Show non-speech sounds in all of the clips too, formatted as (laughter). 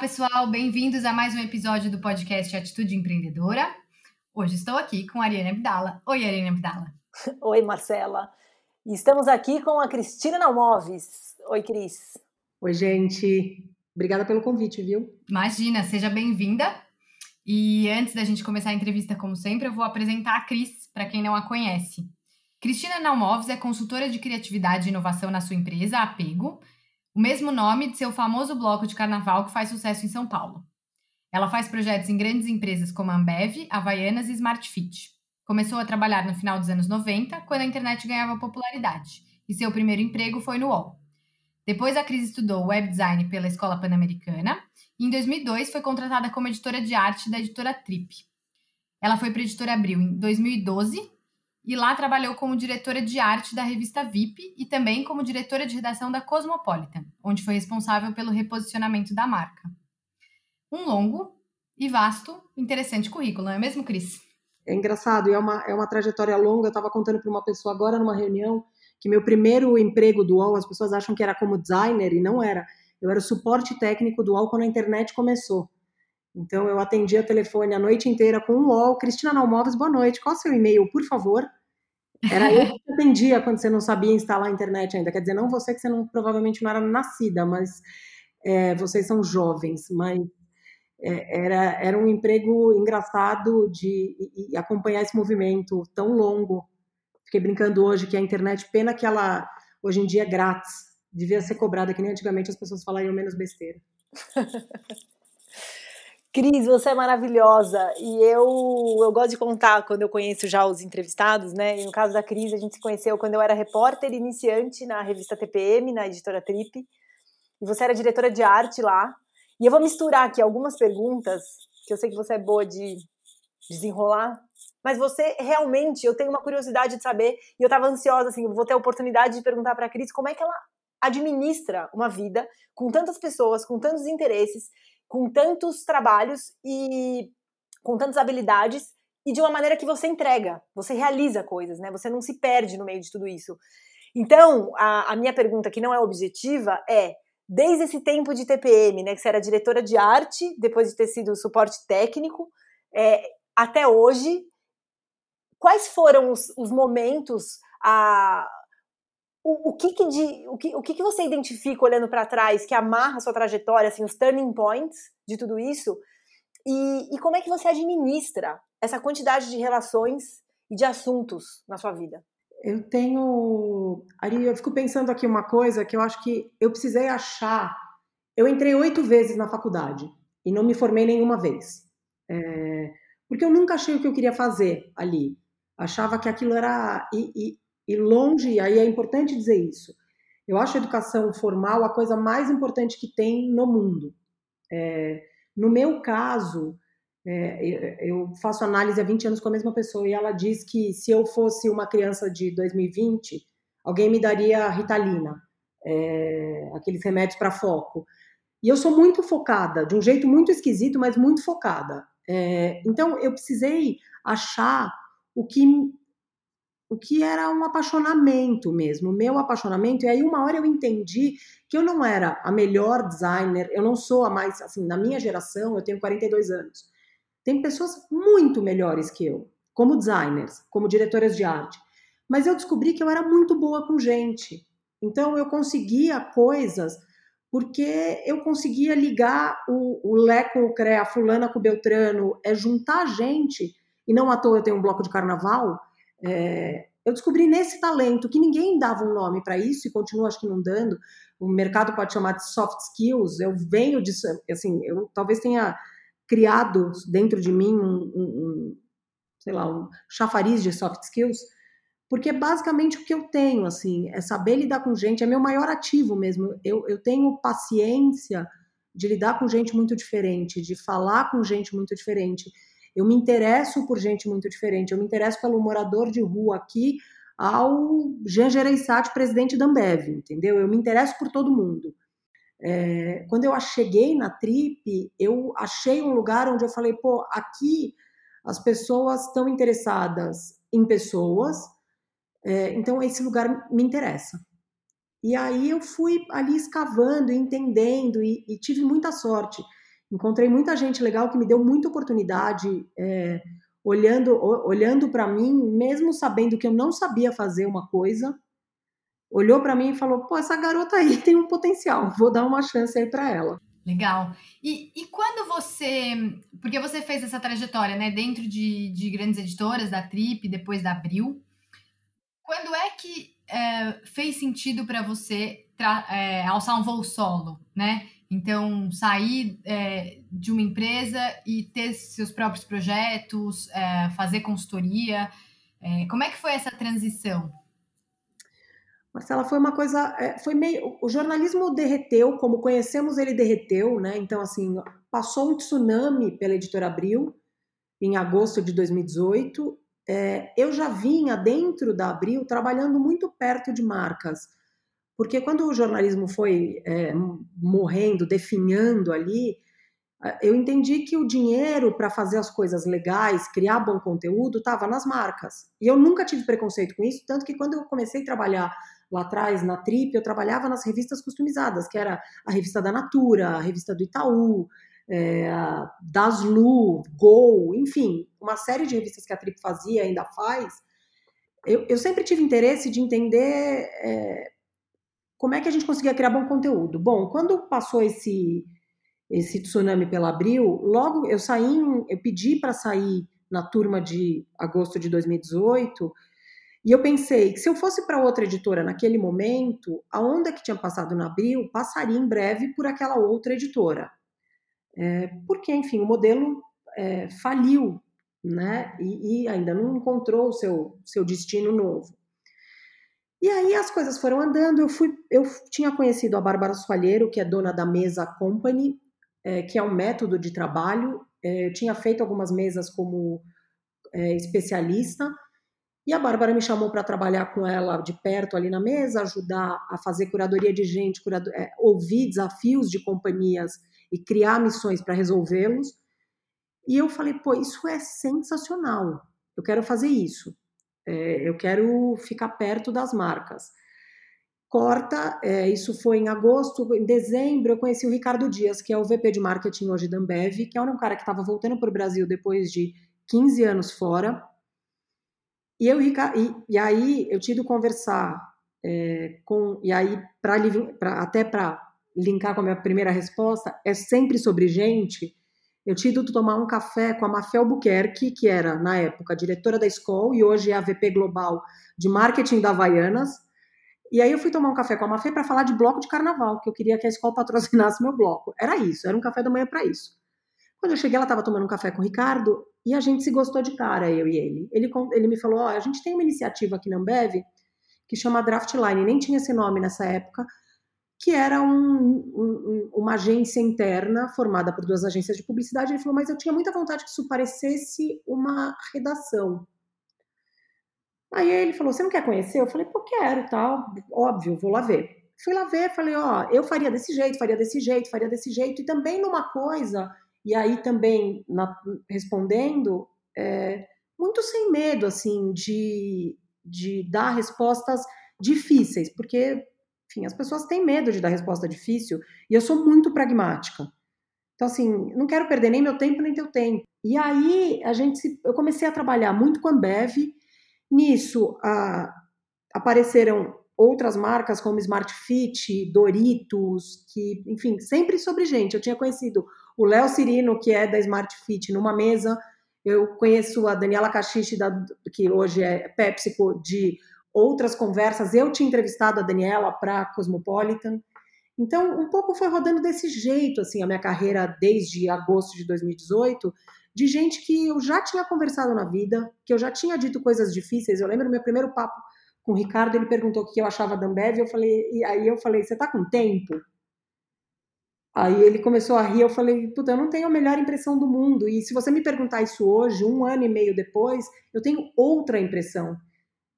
pessoal, bem-vindos a mais um episódio do podcast Atitude Empreendedora. Hoje estou aqui com a Ariane Abdala. Oi, Ariane Abdala. (laughs) Oi, Marcela. E estamos aqui com a Cristina Nalmoves. Oi, Cris. Oi, gente. Obrigada pelo convite, viu? Imagina, seja bem-vinda. E antes da gente começar a entrevista, como sempre, eu vou apresentar a Cris, para quem não a conhece. Cristina Nalmoves é consultora de criatividade e inovação na sua empresa, Apego, o mesmo nome de seu famoso bloco de carnaval que faz sucesso em São Paulo. Ela faz projetos em grandes empresas como Ambev, Havaianas e Smart Fit. Começou a trabalhar no final dos anos 90, quando a internet ganhava popularidade, e seu primeiro emprego foi no UOL. Depois, a Cris estudou web design pela Escola Pan-Americana e, em 2002, foi contratada como editora de arte da editora Trip. Ela foi para a editora Abril em 2012 e lá trabalhou como diretora de arte da revista VIP e também como diretora de redação da Cosmopolitan, onde foi responsável pelo reposicionamento da marca. Um longo e vasto, interessante currículo, não é mesmo, Cris? É engraçado, é uma, é uma trajetória longa. Eu estava contando para uma pessoa agora numa reunião que meu primeiro emprego do UOL, as pessoas acham que era como designer e não era. Eu era o suporte técnico do UOL quando a internet começou. Então eu atendia telefone a noite inteira com o UOL. Cristina Nalmoves, boa noite. Qual é o seu e-mail, por favor? Era eu que atendia quando você não sabia instalar a internet ainda. Quer dizer, não você que você não, provavelmente não era nascida, mas é, vocês são jovens. Mas é, era, era um emprego engraçado de acompanhar esse movimento tão longo. Fiquei brincando hoje que a internet, pena que ela hoje em dia é grátis. Devia ser cobrada, que nem antigamente as pessoas falariam menos besteira. (laughs) Cris, você é maravilhosa e eu, eu gosto de contar quando eu conheço já os entrevistados, né? E no caso da Cris, a gente se conheceu quando eu era repórter iniciante na revista TPM, na editora Trip, e você era diretora de arte lá. E eu vou misturar aqui algumas perguntas, que eu sei que você é boa de desenrolar, mas você realmente, eu tenho uma curiosidade de saber, e eu estava ansiosa, assim, vou ter a oportunidade de perguntar para a Cris como é que ela administra uma vida com tantas pessoas, com tantos interesses, com tantos trabalhos e com tantas habilidades e de uma maneira que você entrega, você realiza coisas, né? Você não se perde no meio de tudo isso. Então, a, a minha pergunta, que não é objetiva, é: desde esse tempo de TPM, né, que você era diretora de arte, depois de ter sido suporte técnico, é, até hoje, quais foram os, os momentos, a, o, que, que, de, o, que, o que, que você identifica olhando para trás que amarra a sua trajetória, assim, os turning points de tudo isso? E, e como é que você administra essa quantidade de relações e de assuntos na sua vida? Eu tenho. Ari, eu fico pensando aqui uma coisa que eu acho que eu precisei achar. Eu entrei oito vezes na faculdade e não me formei nenhuma vez. É... porque eu nunca achei o que eu queria fazer ali. Achava que aquilo era. E, e, e longe, aí é importante dizer isso. Eu acho a educação formal a coisa mais importante que tem no mundo. É, no meu caso, é, eu faço análise há 20 anos com a mesma pessoa e ela diz que se eu fosse uma criança de 2020, alguém me daria ritalina, é, aqueles remédios para foco. E eu sou muito focada, de um jeito muito esquisito, mas muito focada. É, então eu precisei achar o que o que era um apaixonamento mesmo, meu apaixonamento. E aí, uma hora eu entendi que eu não era a melhor designer, eu não sou a mais, assim, na minha geração, eu tenho 42 anos. Tem pessoas muito melhores que eu, como designers, como diretoras de arte. Mas eu descobri que eu era muito boa com gente. Então, eu conseguia coisas porque eu conseguia ligar o, o Lé com o CREA, a fulana com o Beltrano, é juntar gente, e não à toa eu tenho um bloco de carnaval, é, eu descobri nesse talento que ninguém dava um nome para isso e continua acho que não dando. O mercado pode chamar de soft skills. Eu venho disso, assim, eu talvez tenha criado dentro de mim um, um, um sei lá, um chafariz de soft skills, porque é basicamente o que eu tenho, assim, é saber lidar com gente, é meu maior ativo mesmo. Eu, eu tenho paciência de lidar com gente muito diferente, de falar com gente muito diferente. Eu me interesso por gente muito diferente. Eu me interesso pelo morador de rua aqui ao Jean Gereissati, presidente da Ambev, entendeu? Eu me interesso por todo mundo. É, quando eu cheguei na Trip, eu achei um lugar onde eu falei, pô, aqui as pessoas estão interessadas em pessoas, é, então esse lugar me interessa. E aí eu fui ali escavando, entendendo e, e tive muita sorte Encontrei muita gente legal que me deu muita oportunidade, é, olhando, olhando para mim, mesmo sabendo que eu não sabia fazer uma coisa, olhou para mim e falou: pô, essa garota aí tem um potencial, vou dar uma chance aí para ela. Legal. E, e quando você. Porque você fez essa trajetória, né, dentro de, de grandes editoras, da Trip, depois da Abril. Quando é que é, fez sentido para você é, alçar um voo solo, né? Então, sair é, de uma empresa e ter seus próprios projetos, é, fazer consultoria. É, como é que foi essa transição? Marcela, foi uma coisa, é, foi meio, o jornalismo derreteu, como conhecemos ele derreteu, né? Então, assim, passou um tsunami pela Editora Abril em agosto de 2018. É, eu já vinha dentro da Abril trabalhando muito perto de marcas, porque quando o jornalismo foi é, morrendo, definhando ali, eu entendi que o dinheiro para fazer as coisas legais, criar bom conteúdo, estava nas marcas. E eu nunca tive preconceito com isso, tanto que quando eu comecei a trabalhar lá atrás na Trip, eu trabalhava nas revistas customizadas, que era a revista da Natura, a revista do Itaú, é, Daslu, Gol, enfim, uma série de revistas que a Trip fazia ainda faz. Eu, eu sempre tive interesse de entender é, como é que a gente conseguia criar bom conteúdo? Bom, quando passou esse esse tsunami pela Abril, logo eu saí, eu pedi para sair na turma de agosto de 2018, e eu pensei que se eu fosse para outra editora naquele momento, a onda que tinha passado na Abril passaria em breve por aquela outra editora. É, porque, enfim, o modelo é, faliu, né? E, e, ainda não encontrou o seu, seu destino novo. E aí as coisas foram andando. Eu fui, eu tinha conhecido a Bárbara Soalheiro, que é dona da Mesa Company, é, que é um método de trabalho. É, eu tinha feito algumas mesas como é, especialista. E a Bárbara me chamou para trabalhar com ela de perto ali na mesa, ajudar a fazer curadoria de gente, curador, é, ouvir desafios de companhias e criar missões para resolvê-los. E eu falei, pô, isso é sensacional. Eu quero fazer isso. É, eu quero ficar perto das marcas. Corta, é, isso foi em agosto, em dezembro eu conheci o Ricardo Dias, que é o VP de marketing hoje da Ambev, que é um cara que estava voltando para o Brasil depois de 15 anos fora. E, eu, e, e aí eu tive conversar é, com. E aí, pra, até para linkar com a minha primeira resposta, é sempre sobre gente eu tinha ido tomar um café com a Mafel Albuquerque, que era, na época, diretora da escola e hoje é a VP Global de Marketing da Havaianas. E aí eu fui tomar um café com a Mafé para falar de bloco de carnaval, que eu queria que a escola patrocinasse meu bloco. Era isso, era um café da manhã para isso. Quando eu cheguei, ela estava tomando um café com o Ricardo e a gente se gostou de cara, eu e ele. Ele, ele me falou: oh, a gente tem uma iniciativa aqui na Ambev que chama Draftline, nem tinha esse nome nessa época, que era um, um, uma agência interna formada por duas agências de publicidade. Ele falou, mas eu tinha muita vontade que isso parecesse uma redação. Aí ele falou, você não quer conhecer? Eu falei, pô, quero, tal, óbvio, vou lá ver. Fui lá ver, falei, ó, eu faria desse jeito, faria desse jeito, faria desse jeito, e também numa coisa, e aí também na, respondendo, é, muito sem medo, assim, de, de dar respostas difíceis, porque enfim, as pessoas têm medo de dar resposta difícil e eu sou muito pragmática. Então, assim, não quero perder nem meu tempo nem teu tempo. E aí, a gente se, eu comecei a trabalhar muito com a Ambev. Nisso, a, apareceram outras marcas como Smart Fit, Doritos, que, enfim, sempre sobre gente. Eu tinha conhecido o Léo Cirino, que é da Smart Fit, numa mesa. Eu conheço a Daniela Cachiche, que hoje é PepsiCo, de outras conversas. Eu tinha entrevistado a Daniela para Cosmopolitan. Então, um pouco foi rodando desse jeito, assim, a minha carreira desde agosto de 2018, de gente que eu já tinha conversado na vida, que eu já tinha dito coisas difíceis. Eu lembro meu primeiro papo com o Ricardo, ele perguntou o que eu achava da Ambev, eu falei, e aí eu falei, você tá com tempo? Aí ele começou a rir, eu falei, puta, eu não tenho a melhor impressão do mundo. E se você me perguntar isso hoje, um ano e meio depois, eu tenho outra impressão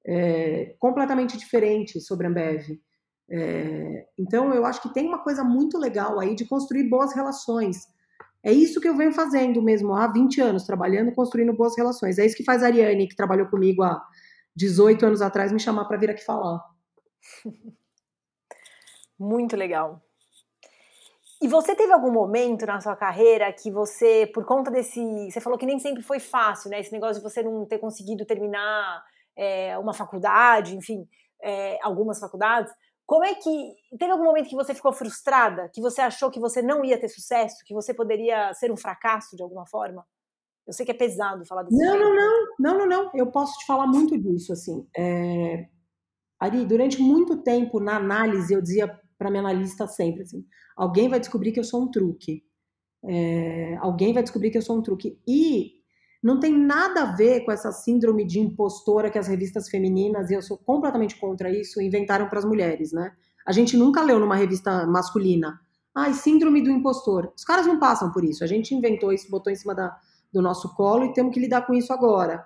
é, completamente diferente sobre a Ambev. É, então, eu acho que tem uma coisa muito legal aí de construir boas relações. É isso que eu venho fazendo mesmo há 20 anos, trabalhando, construindo boas relações. É isso que faz a Ariane, que trabalhou comigo há 18 anos atrás, me chamar para vir aqui falar. (laughs) Muito legal. E você teve algum momento na sua carreira que você, por conta desse. Você falou que nem sempre foi fácil, né? Esse negócio de você não ter conseguido terminar é, uma faculdade, enfim, é, algumas faculdades. Como é que. Teve algum momento que você ficou frustrada? Que você achou que você não ia ter sucesso? Que você poderia ser um fracasso de alguma forma? Eu sei que é pesado falar desse Não, não, não, não, não, não. Eu posso te falar muito disso, assim. É... Ari, durante muito tempo na análise, eu dizia para minha analista sempre assim: alguém vai descobrir que eu sou um truque. É, alguém vai descobrir que eu sou um truque. E não tem nada a ver com essa síndrome de impostora que as revistas femininas, e eu sou completamente contra isso, inventaram para as mulheres, né? A gente nunca leu numa revista masculina. Ai, síndrome do impostor. Os caras não passam por isso. A gente inventou isso, botou em cima da, do nosso colo e temos que lidar com isso agora.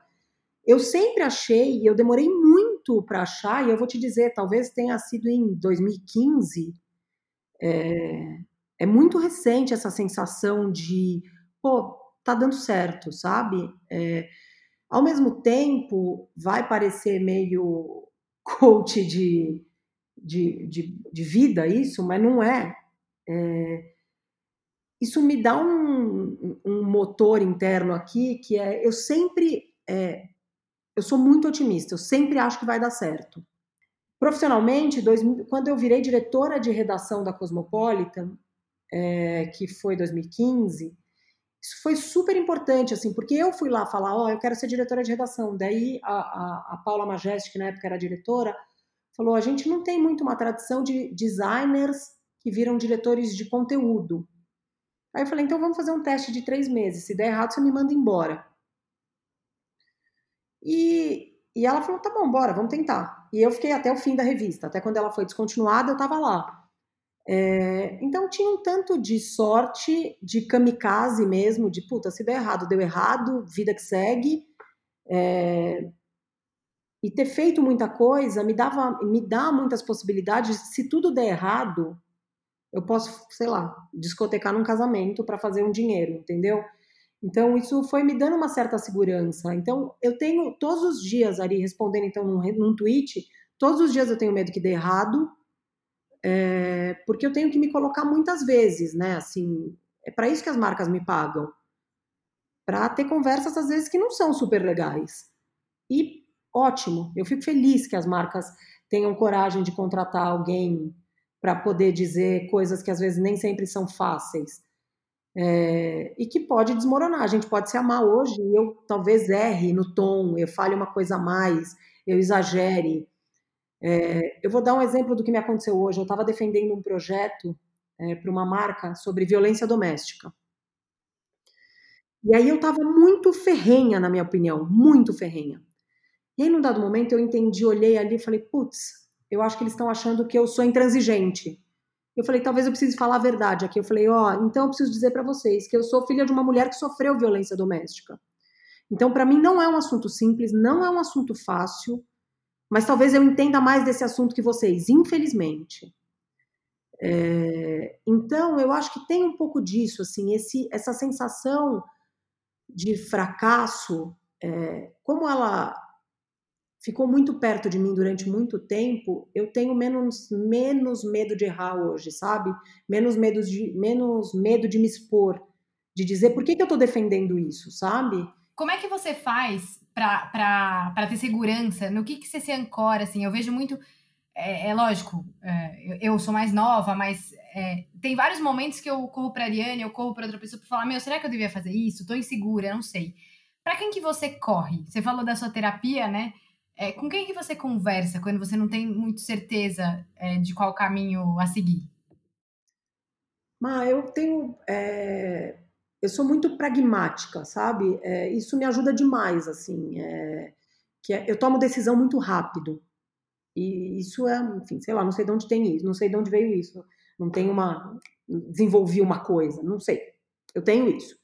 Eu sempre achei, e eu demorei muito para achar, e eu vou te dizer, talvez tenha sido em 2015, é, é muito recente essa sensação de, pô, tá dando certo, sabe? É, ao mesmo tempo, vai parecer meio (laughs) coach de, de, de, de vida isso, mas não é. é isso me dá um, um, motor interno aqui que é eu sempre é, eu sou muito otimista, eu sempre acho que vai dar certo. Profissionalmente, dois, quando eu virei diretora de redação da Cosmopolitan, é, que foi 2015, isso foi super importante, assim, porque eu fui lá falar, ó, oh, eu quero ser diretora de redação. Daí a, a, a Paula Majeste, que na época era diretora, falou, a gente não tem muito uma tradição de designers que viram diretores de conteúdo. Aí eu falei, então vamos fazer um teste de três meses. Se der errado, você me manda embora. E, e ela falou: tá bom, bora, vamos tentar. E eu fiquei até o fim da revista, até quando ela foi descontinuada, eu estava lá. É, então tinha um tanto de sorte, de kamikaze mesmo, de puta, se der errado, deu errado, vida que segue. É, e ter feito muita coisa me dava, me dá muitas possibilidades. Se tudo der errado, eu posso, sei lá, discotecar num casamento para fazer um dinheiro, entendeu? Então, isso foi me dando uma certa segurança. Então, eu tenho todos os dias, ali, respondendo então num, num tweet, todos os dias eu tenho medo que dê errado, é, porque eu tenho que me colocar muitas vezes, né? Assim, é para isso que as marcas me pagam. Para ter conversas, às vezes, que não são super legais. E ótimo, eu fico feliz que as marcas tenham coragem de contratar alguém para poder dizer coisas que às vezes nem sempre são fáceis é, e que pode desmoronar. A gente pode se amar hoje e eu talvez erre no tom, eu fale uma coisa a mais, eu exagere. É, eu vou dar um exemplo do que me aconteceu hoje. Eu estava defendendo um projeto é, para uma marca sobre violência doméstica. E aí eu estava muito ferrenha, na minha opinião, muito ferrenha. E aí, num dado momento, eu entendi, olhei ali e falei, putz, eu acho que eles estão achando que eu sou intransigente. Eu falei, talvez eu precise falar a verdade aqui. Eu falei, ó, oh, então eu preciso dizer para vocês que eu sou filha de uma mulher que sofreu violência doméstica. Então, para mim, não é um assunto simples, não é um assunto fácil, mas talvez eu entenda mais desse assunto que vocês, infelizmente. É, então, eu acho que tem um pouco disso, assim, esse, essa sensação de fracasso, é, como ela ficou muito perto de mim durante muito tempo, eu tenho menos, menos medo de errar hoje, sabe? Menos medo de, menos medo de me expor, de dizer por que, que eu tô defendendo isso, sabe? Como é que você faz para ter segurança? No que, que você se ancora, assim? Eu vejo muito... É, é lógico, é, eu, eu, sou mais nova, mas é, tem vários momentos que eu corro para Ariane, eu corro para outra pessoa para falar: Meu, será que eu devia fazer isso? Tô insegura, não sei. Para quem que você corre? Você falou da sua terapia, né? É, com quem que você conversa quando você não tem muito certeza é, de qual caminho a seguir? Ma, eu tenho. É, eu sou muito pragmática, sabe? É, isso me ajuda demais, assim. É, que é, eu tomo decisão muito rápido. E isso é, enfim, sei lá, não sei de onde tem isso, não sei de onde veio isso. Não tenho uma. desenvolvi uma coisa, não sei. Eu tenho isso.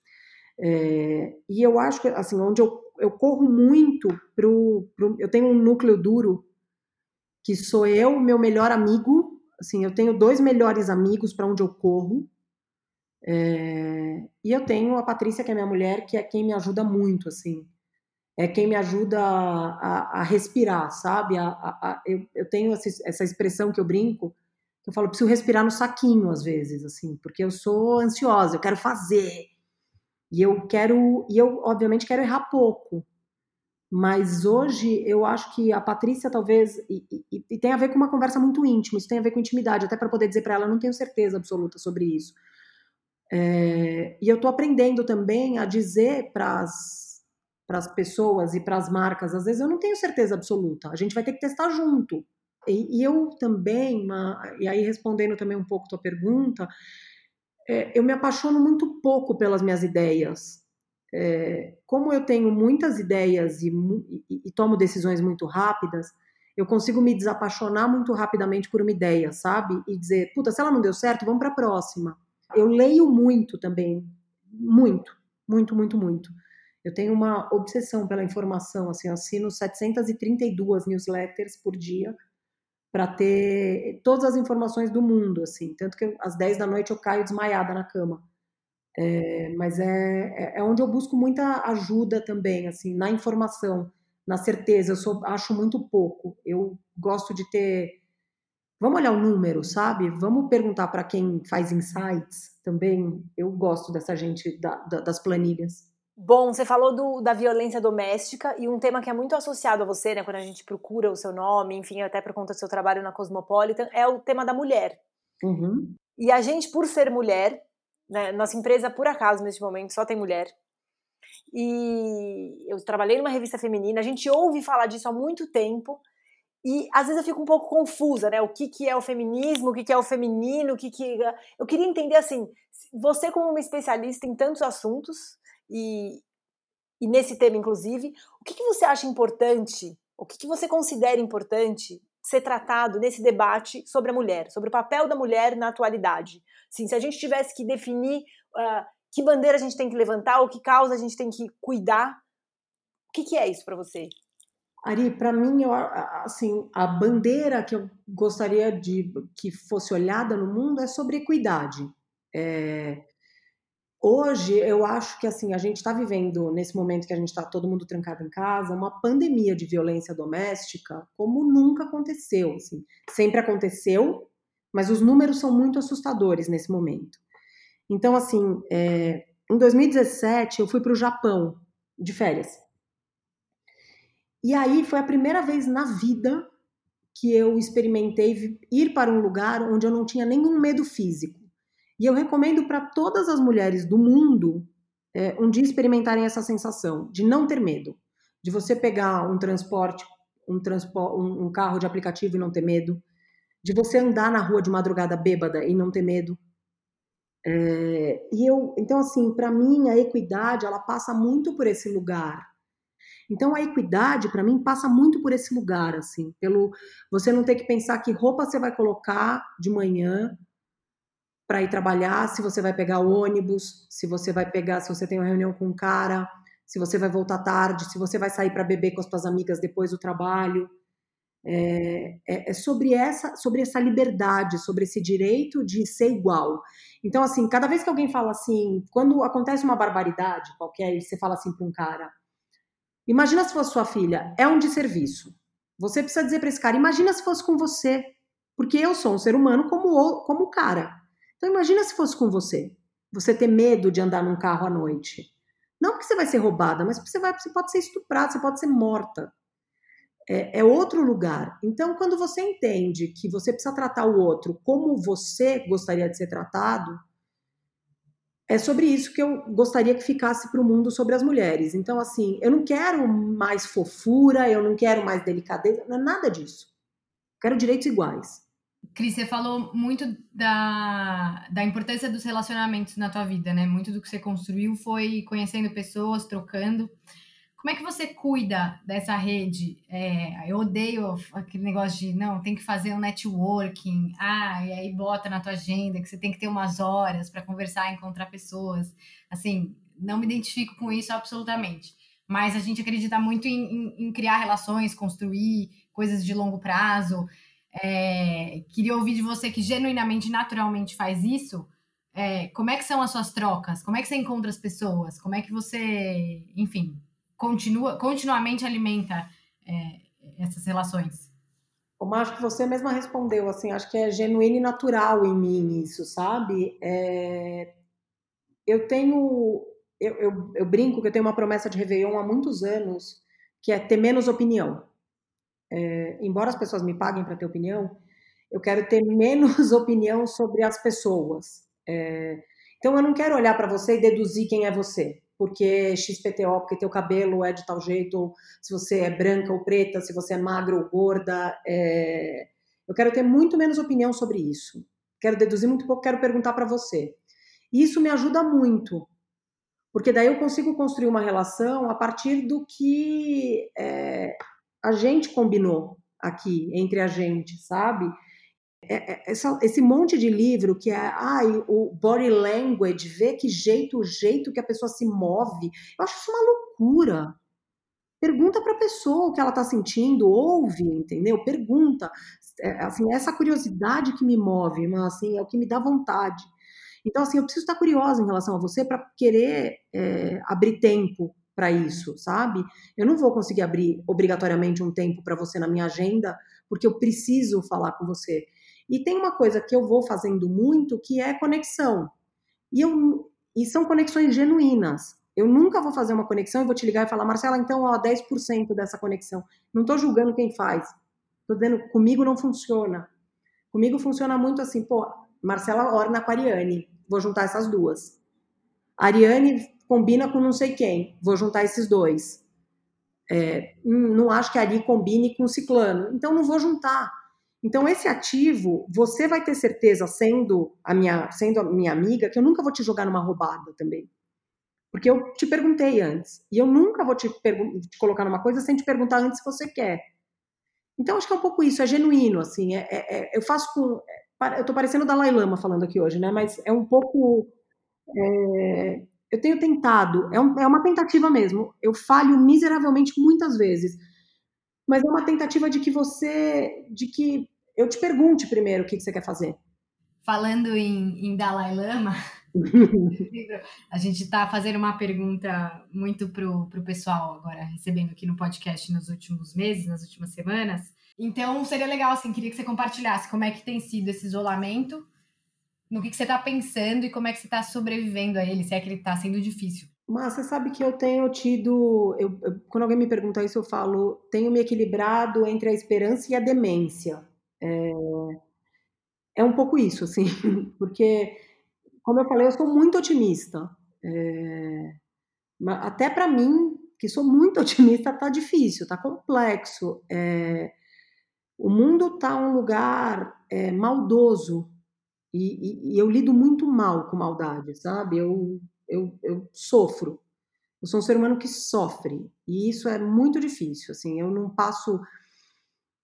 É, e eu acho que, assim, onde eu eu corro muito pro, pro, eu tenho um núcleo duro que sou eu, meu melhor amigo, assim, eu tenho dois melhores amigos para onde eu corro. É, e eu tenho a Patrícia, que é minha mulher, que é quem me ajuda muito, assim. É quem me ajuda a, a, a respirar, sabe? A, eu, eu, tenho essa, essa expressão que eu brinco, Eu falo, preciso respirar no saquinho às vezes, assim, porque eu sou ansiosa, eu quero fazer. E eu quero, e eu obviamente quero errar pouco. Mas hoje eu acho que a Patrícia talvez e, e, e tem a ver com uma conversa muito íntima, isso tem a ver com intimidade, até para poder dizer para ela, não tenho certeza absoluta sobre isso. É, e eu estou aprendendo também a dizer para as pessoas e para as marcas, às vezes eu não tenho certeza absoluta, a gente vai ter que testar junto. E, e eu também, uma, e aí respondendo também um pouco tua pergunta, é, eu me apaixono muito pouco pelas minhas ideias. É, como eu tenho muitas ideias e, e, e, tomo decisões muito rápidas, eu consigo me desapaixonar muito rapidamente por uma ideia, sabe? E dizer, puta, se ela não deu certo, vamos para a próxima. Eu leio muito também, muito, muito, muito, muito. Eu tenho uma obsessão pela informação, assim, eu assino 732 newsletters por dia para ter todas as informações do mundo, assim. Tanto que às 10 da noite eu caio desmaiada na cama. É, mas é, é, é onde eu busco muita ajuda também, assim, na informação, na certeza. Eu sou, acho muito pouco. Eu gosto de ter. Vamos olhar o número, sabe? Vamos perguntar para quem faz insights também. Eu gosto dessa gente da, da, das planilhas. Bom, você falou do, da violência doméstica e um tema que é muito associado a você, né, quando a gente procura o seu nome, enfim, até por conta do seu trabalho na Cosmopolitan, é o tema da mulher. Uhum. E a gente, por ser mulher, né, nossa empresa, por acaso, neste momento, só tem mulher. E eu trabalhei numa revista feminina, a gente ouve falar disso há muito tempo, e às vezes eu fico um pouco confusa, né? O que, que é o feminismo, o que, que é o feminino, o que, que. Eu queria entender assim, você, como uma especialista em tantos assuntos, e, e nesse tema, inclusive, o que, que você acha importante, o que, que você considera importante ser tratado nesse debate sobre a mulher, sobre o papel da mulher na atualidade? Sim, se a gente tivesse que definir uh, que bandeira a gente tem que levantar ou que causa a gente tem que cuidar, o que, que é isso para você? Ari, para mim, eu, assim, a bandeira que eu gostaria de que fosse olhada no mundo é sobre equidade. É, Hoje, eu acho que assim, a gente está vivendo, nesse momento que a gente está todo mundo trancado em casa, uma pandemia de violência doméstica como nunca aconteceu. Assim. Sempre aconteceu, mas os números são muito assustadores nesse momento. Então, assim, é, em 2017, eu fui para o Japão de férias. E aí foi a primeira vez na vida que eu experimentei ir para um lugar onde eu não tinha nenhum medo físico. E eu recomendo para todas as mulheres do mundo é, um dia experimentarem essa sensação de não ter medo, de você pegar um transporte, um, transpor, um, um carro de aplicativo e não ter medo, de você andar na rua de madrugada bêbada e não ter medo. É, e eu, então assim, para mim a equidade ela passa muito por esse lugar. Então a equidade para mim passa muito por esse lugar, assim, pelo você não ter que pensar que roupa você vai colocar de manhã para ir trabalhar, se você vai pegar ônibus, se você vai pegar, se você tem uma reunião com um cara, se você vai voltar tarde, se você vai sair para beber com as suas amigas depois do trabalho. É, é, é, sobre essa sobre essa liberdade, sobre esse direito de ser igual. Então, assim, cada vez que alguém fala assim, quando acontece uma barbaridade qualquer, e você fala assim para um cara, imagina se fosse sua filha, é um desserviço. Você precisa dizer para esse cara, imagina se fosse com você, porque eu sou um ser humano como o, como cara. Então imagina se fosse com você. Você ter medo de andar num carro à noite. Não porque você vai ser roubada, mas porque você, vai, você pode ser estuprada, você pode ser morta. É, é, outro lugar. Então, quando você entende que você precisa tratar o outro como você gostaria de ser tratado, é sobre isso que eu gostaria que ficasse para o mundo sobre as mulheres. Então, assim, eu não quero mais fofura, eu não quero mais delicadeza, é nada disso. quero direitos iguais. Cris, você falou muito da, da importância dos relacionamentos na tua vida, né? Muito do que você construiu foi conhecendo pessoas, trocando. Como é que você cuida dessa rede? É, eu odeio aquele negócio de não, tem que fazer um networking, ah, e aí bota na tua agenda que você tem que ter umas horas para conversar, encontrar pessoas. Assim, não me identifico com isso absolutamente. Mas a gente acredita muito em, em, em criar relações, construir coisas de longo prazo. É, queria ouvir de você que genuinamente, naturalmente faz isso. É, como é que são as suas trocas? Como é que você encontra as pessoas? Como é que você, enfim, continua, continuamente alimenta é, essas relações? O acho que você mesma respondeu, assim, acho que é genuíno e natural em mim isso, sabe? É... Eu tenho, eu, eu, eu, brinco que eu tenho uma promessa de Réveillon há muitos anos, que é ter menos opinião. É... Embora as pessoas me paguem para ter opinião, eu quero ter menos (laughs) opinião sobre as pessoas. É... Então eu não quero olhar para você e deduzir quem é você porque XPTO, porque teu cabelo é de tal jeito, se você é branca ou preta, se você é magra ou gorda. É... Eu quero ter muito menos opinião sobre isso. Quero deduzir muito pouco, quero perguntar para você. E isso me ajuda muito, porque daí eu consigo construir uma relação a partir do que é, a gente combinou aqui entre a gente, sabe? É, é, essa, esse monte de livro que é ai, o body language, ver que jeito, o jeito que a pessoa se move, eu acho isso uma loucura. Pergunta para a pessoa o que ela está sentindo, ouve, entendeu? Pergunta. É, assim, essa curiosidade que me move, mas assim, é o que me dá vontade. Então, assim, eu preciso estar curiosa em relação a você para querer é, abrir tempo para isso, sabe? Eu não vou conseguir abrir obrigatoriamente um tempo para você na minha agenda, porque eu preciso falar com você. E tem uma coisa que eu vou fazendo muito, que é conexão. E, eu, e são conexões genuínas. Eu nunca vou fazer uma conexão e vou te ligar e falar, Marcela, então, ó, 10% dessa conexão. Não estou julgando quem faz. Estou dizendo, comigo não funciona. Comigo funciona muito assim, pô, Marcela orna com a Ariane. Vou juntar essas duas. A Ariane combina com não sei quem. Vou juntar esses dois. É, hum, não acho que a Ari combine com o ciclano. Então, não vou juntar então, esse ativo, você vai ter certeza, sendo a minha, sendo a minha amiga, que eu nunca vou te jogar numa roubada também. Porque eu te perguntei antes. E eu nunca vou te, te colocar numa coisa sem te perguntar antes se você quer. Então, acho que é um pouco isso, é genuíno, assim. É, é, é eu faço com. É, eu tô parecendo o Dalai Lama falando aqui hoje, né? Mas é um pouco. É, eu tenho tentado, é, um, é uma tentativa mesmo. Eu falho miseravelmente muitas vezes mas é uma tentativa de que você, de que eu te pergunte primeiro o que, que você quer fazer. Falando em, em Dalai Lama, (laughs) a gente está fazendo uma pergunta muito pro, pro pessoal agora, recebendo aqui no podcast nos últimos meses, nas últimas semanas. Então, seria legal, assim, queria que você compartilhasse como é que tem sido esse isolamento, no que, que você está pensando e como é que você está sobrevivendo a ele, se é que ele está sendo difícil. Mas você sabe que eu tenho tido. Eu, eu, quando alguém me pergunta isso, eu falo: tenho me equilibrado entre a esperança e a demência. É, é um pouco isso, assim, (laughs) porque, como eu falei, eu sou muito otimista. É, até para mim, que sou muito (laughs) otimista, tá difícil, tá complexo. É, o mundo tá um lugar é, maldoso e, e, e eu lido muito mal com maldade, sabe? Eu eu, eu sofro. Eu sou um ser humano que sofre. E isso é muito difícil. Assim, eu não passo.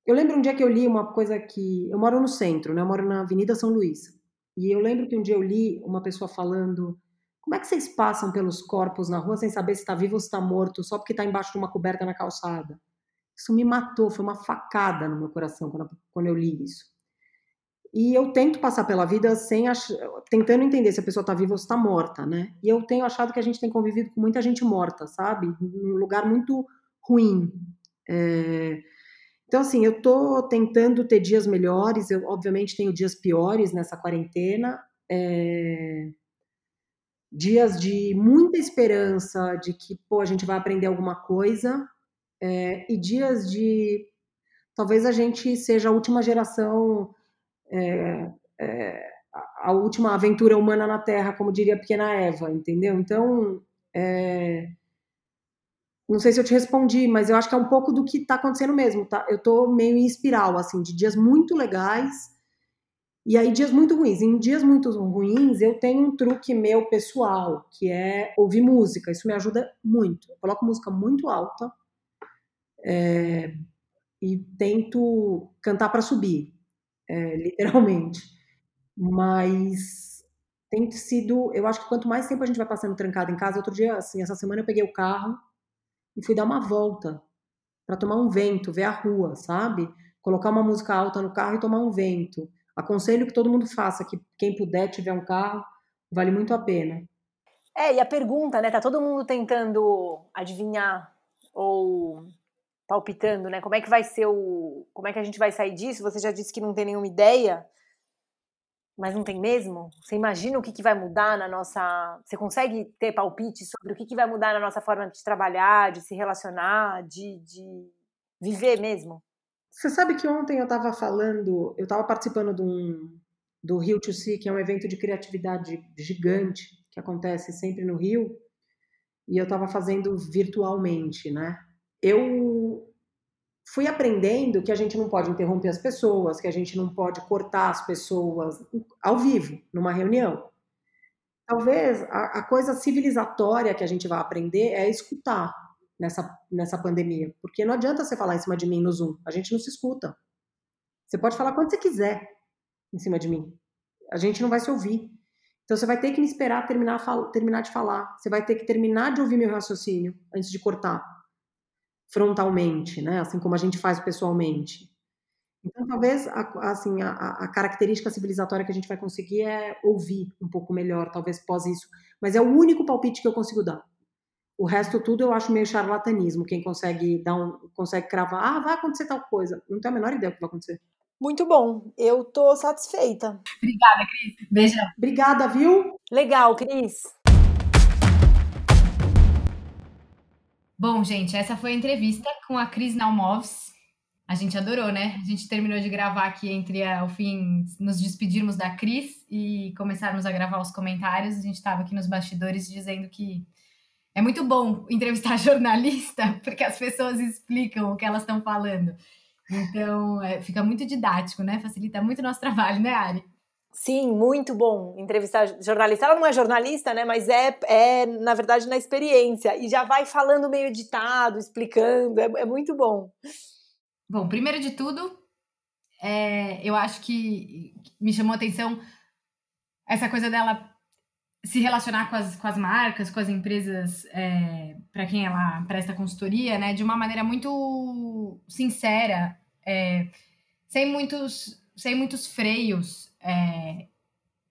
Eu lembro um dia que eu li uma coisa que. Eu moro no centro, né? Eu moro na Avenida São Luís. E eu lembro que um dia eu li uma pessoa falando. Como é que vocês passam pelos corpos na rua sem saber se está vivo ou se está morto, só porque está embaixo de uma coberta na calçada? Isso me matou, foi uma facada no meu coração quando, quando eu li isso. E eu tento passar pela vida sem ach... tentando entender se a pessoa está viva ou se está morta, né? E eu tenho achado que a gente tem convivido com muita gente morta, sabe? Um lugar muito ruim. É... Então, assim, eu tô tentando ter dias melhores, eu obviamente tenho dias piores nessa quarentena, é... dias de muita esperança de que, pô, a gente vai aprender alguma coisa, é... e dias de talvez a gente seja a última geração é, é, a última aventura humana na Terra, como diria a pequena Eva, entendeu? Então, é, não sei se eu te respondi, mas eu acho que é um pouco do que está acontecendo mesmo, tá? Eu estou meio em espiral, assim, de dias muito legais e aí dias muito ruins. Em dias muito ruins, eu tenho um truque meu pessoal, que é ouvir música. Isso me ajuda muito. Eu coloco música muito alta é, e tento cantar para subir é, literalmente. Mas tem sido, eu acho que quanto mais tempo a gente vai passando trancado em casa, outro dia, assim, essa semana eu peguei o carro e fui dar uma volta para tomar um vento, ver a rua, sabe? Colocar uma música alta no carro e tomar um vento. Aconselho que todo mundo faça, que quem puder tiver um carro, vale muito a pena. É, e a pergunta, né? Tá todo mundo tentando adivinhar ou palpitando, né? Como é que vai ser o. Como é que a gente vai sair disso? Você já disse que não tem nenhuma ideia, mas não tem mesmo? Você imagina o que, que vai mudar na nossa. Você consegue ter palpite sobre o que, que vai mudar na nossa forma de trabalhar, de se relacionar, de, de viver mesmo? Você sabe que ontem eu estava falando, eu estava participando de um, do Rio to See, que é um evento de criatividade gigante que acontece sempre no Rio, e eu estava fazendo virtualmente, né? Eu fui aprendendo que a gente não pode interromper as pessoas, que a gente não pode cortar as pessoas ao vivo, numa reunião. Talvez a, a coisa civilizatória que a gente vai aprender é escutar nessa, nessa pandemia, porque não adianta você falar em cima de mim no Zoom, a gente não se escuta. Você pode falar quando você quiser em cima de mim, a gente não vai se ouvir. Então você vai ter que me esperar terminar, terminar de falar, você vai ter que terminar de ouvir meu raciocínio antes de cortar frontalmente, né? Assim como a gente faz pessoalmente. Então, talvez assim a, a, característica civilizatória que a gente vai conseguir é ouvir um pouco melhor, talvez pós isso. Mas é o único palpite que eu consigo dar. O resto tudo eu acho meio charlatanismo. Quem consegue dar um, consegue cravar, ah, vai acontecer tal coisa. Não tenho a menor ideia do que vai acontecer. Muito bom. Eu tô satisfeita. Obrigada, Cris. Beijão. Obrigada, viu? Legal, Cris. Bom, gente, essa foi a entrevista com a Cris Naumovs. A gente adorou, né? A gente terminou de gravar aqui entre o fim, nos despedirmos da Cris e começarmos a gravar os comentários. A gente estava aqui nos bastidores dizendo que é muito bom entrevistar (laughs) jornalista, porque as pessoas explicam o que elas estão falando. Então, é, fica muito didático, né? Facilita muito o nosso trabalho, né, Ari? Sim, muito bom entrevistar jornalista. Ela não é jornalista, né? Mas é, é na verdade, na experiência. E já vai falando meio editado, explicando. É, é muito bom. Bom, primeiro de tudo, é, eu acho que me chamou a atenção essa coisa dela se relacionar com as, com as marcas, com as empresas é, para quem ela presta consultoria, né? De uma maneira muito sincera, é, sem muitos, sem muitos freios é,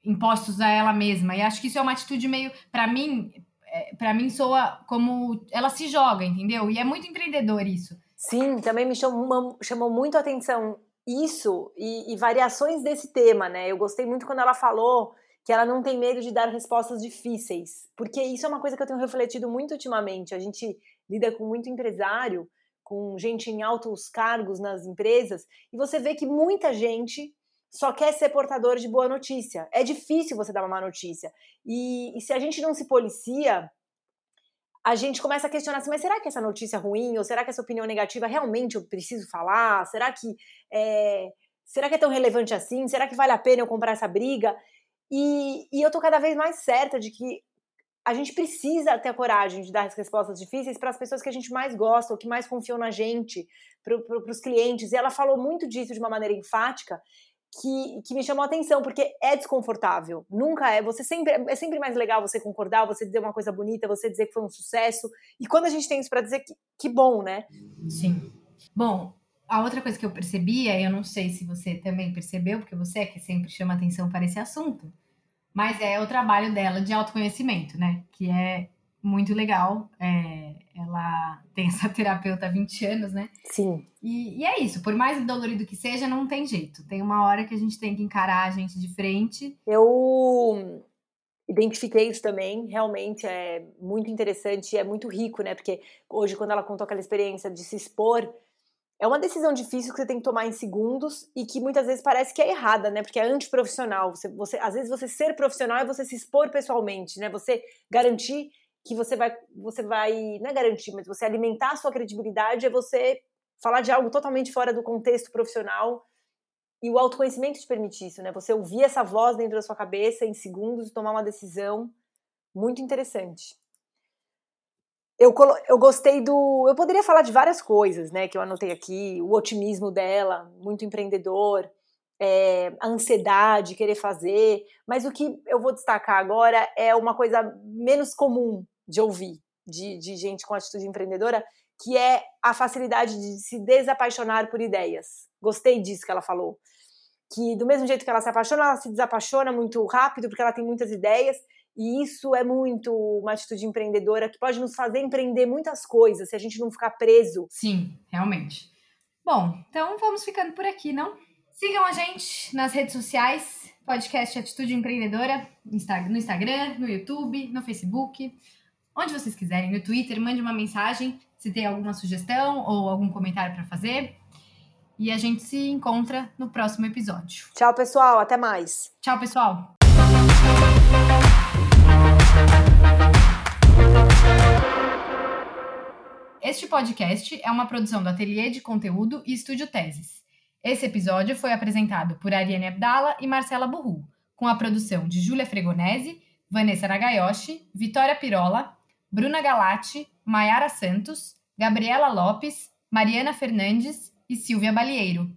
impostos a ela mesma. E acho que isso é uma atitude meio, para mim, é, para mim soa como ela se joga, entendeu? E é muito empreendedor isso. Sim, também me chamou, chamou muito a atenção isso e, e variações desse tema, né? Eu gostei muito quando ela falou que ela não tem medo de dar respostas difíceis, porque isso é uma coisa que eu tenho refletido muito ultimamente. A gente lida com muito empresário, com gente em altos cargos nas empresas, e você vê que muita gente só quer ser portador de boa notícia. É difícil você dar uma má notícia. E, e, se a gente não se policia, a gente começa a questionar assim, mas será que essa notícia é ruim? Ou será que essa opinião negativa realmente eu preciso falar? Será que é, será que é tão relevante assim? Será que vale a pena eu comprar essa briga? E, e eu tô cada vez mais certa de que a gente precisa ter a coragem de dar as respostas difíceis para as pessoas que a gente mais gosta, ou que mais confiam na gente, para os clientes. E ela falou muito disso de uma maneira enfática que, que me chamou a atenção, porque é desconfortável. Nunca é. Você sempre é sempre mais legal você concordar, você dizer uma coisa bonita, você dizer que foi um sucesso. E quando a gente tem isso para dizer, que, que bom, né? Sim. Bom, a outra coisa que eu percebi, é, eu não sei se você também percebeu, porque você é que sempre chama atenção para esse assunto, mas é o trabalho dela de autoconhecimento, né? Que é muito legal. É, ela tem essa terapeuta há 20 anos, né? Sim. E, e, é isso, por mais dolorido que seja, não tem jeito. Tem uma hora que a gente tem que encarar a gente de frente. Eu identifiquei isso também, realmente é muito interessante, é muito rico, né? Porque hoje, quando ela contou aquela experiência de se expor, é uma decisão difícil que você tem que tomar em segundos e que muitas vezes parece que é errada, né? Porque é antiprofissional. Você, você, às vezes você ser profissional é você se expor pessoalmente, né? Você garantir que você vai, você vai, não é garantir, mas você alimentar a sua credibilidade é você falar de algo totalmente fora do contexto profissional. E o autoconhecimento te permite isso, né? Você ouvir essa voz dentro da sua cabeça em segundos e tomar uma decisão muito interessante. Eu, eu gostei do. Eu poderia falar de várias coisas, né? Que eu anotei aqui. O otimismo dela, muito empreendedor. É, a ansiedade, querer fazer. Mas o que eu vou destacar agora é uma coisa menos comum de ouvir de, de gente com atitude empreendedora, que é a facilidade de se desapaixonar por ideias. Gostei disso que ela falou. Que do mesmo jeito que ela se apaixona, ela se desapaixona muito rápido, porque ela tem muitas ideias, E isso é muito uma atitude empreendedora que pode nos fazer empreender muitas coisas se a gente não ficar preso. Sim, realmente. Bom, então vamos ficando por aqui, não? Sigam a gente nas redes sociais, podcast Atitude Empreendedora, no Instagram, no YouTube, no Facebook, onde vocês quiserem, no Twitter, mande uma mensagem se tem alguma sugestão ou algum comentário para fazer. E a gente se encontra no próximo episódio. Tchau, pessoal. Até mais. Tchau, pessoal. Este podcast é uma produção do Ateliê de Conteúdo e Estúdio Teses. Esse episódio foi apresentado por Ariane Abdala e Marcela Burru, com a produção de Júlia Fregonese, Vanessa Nagayoshi, Vitória Pirola, Bruna Galati, Maiara Santos, Gabriela Lopes, Mariana Fernandes e Silvia Balieiro.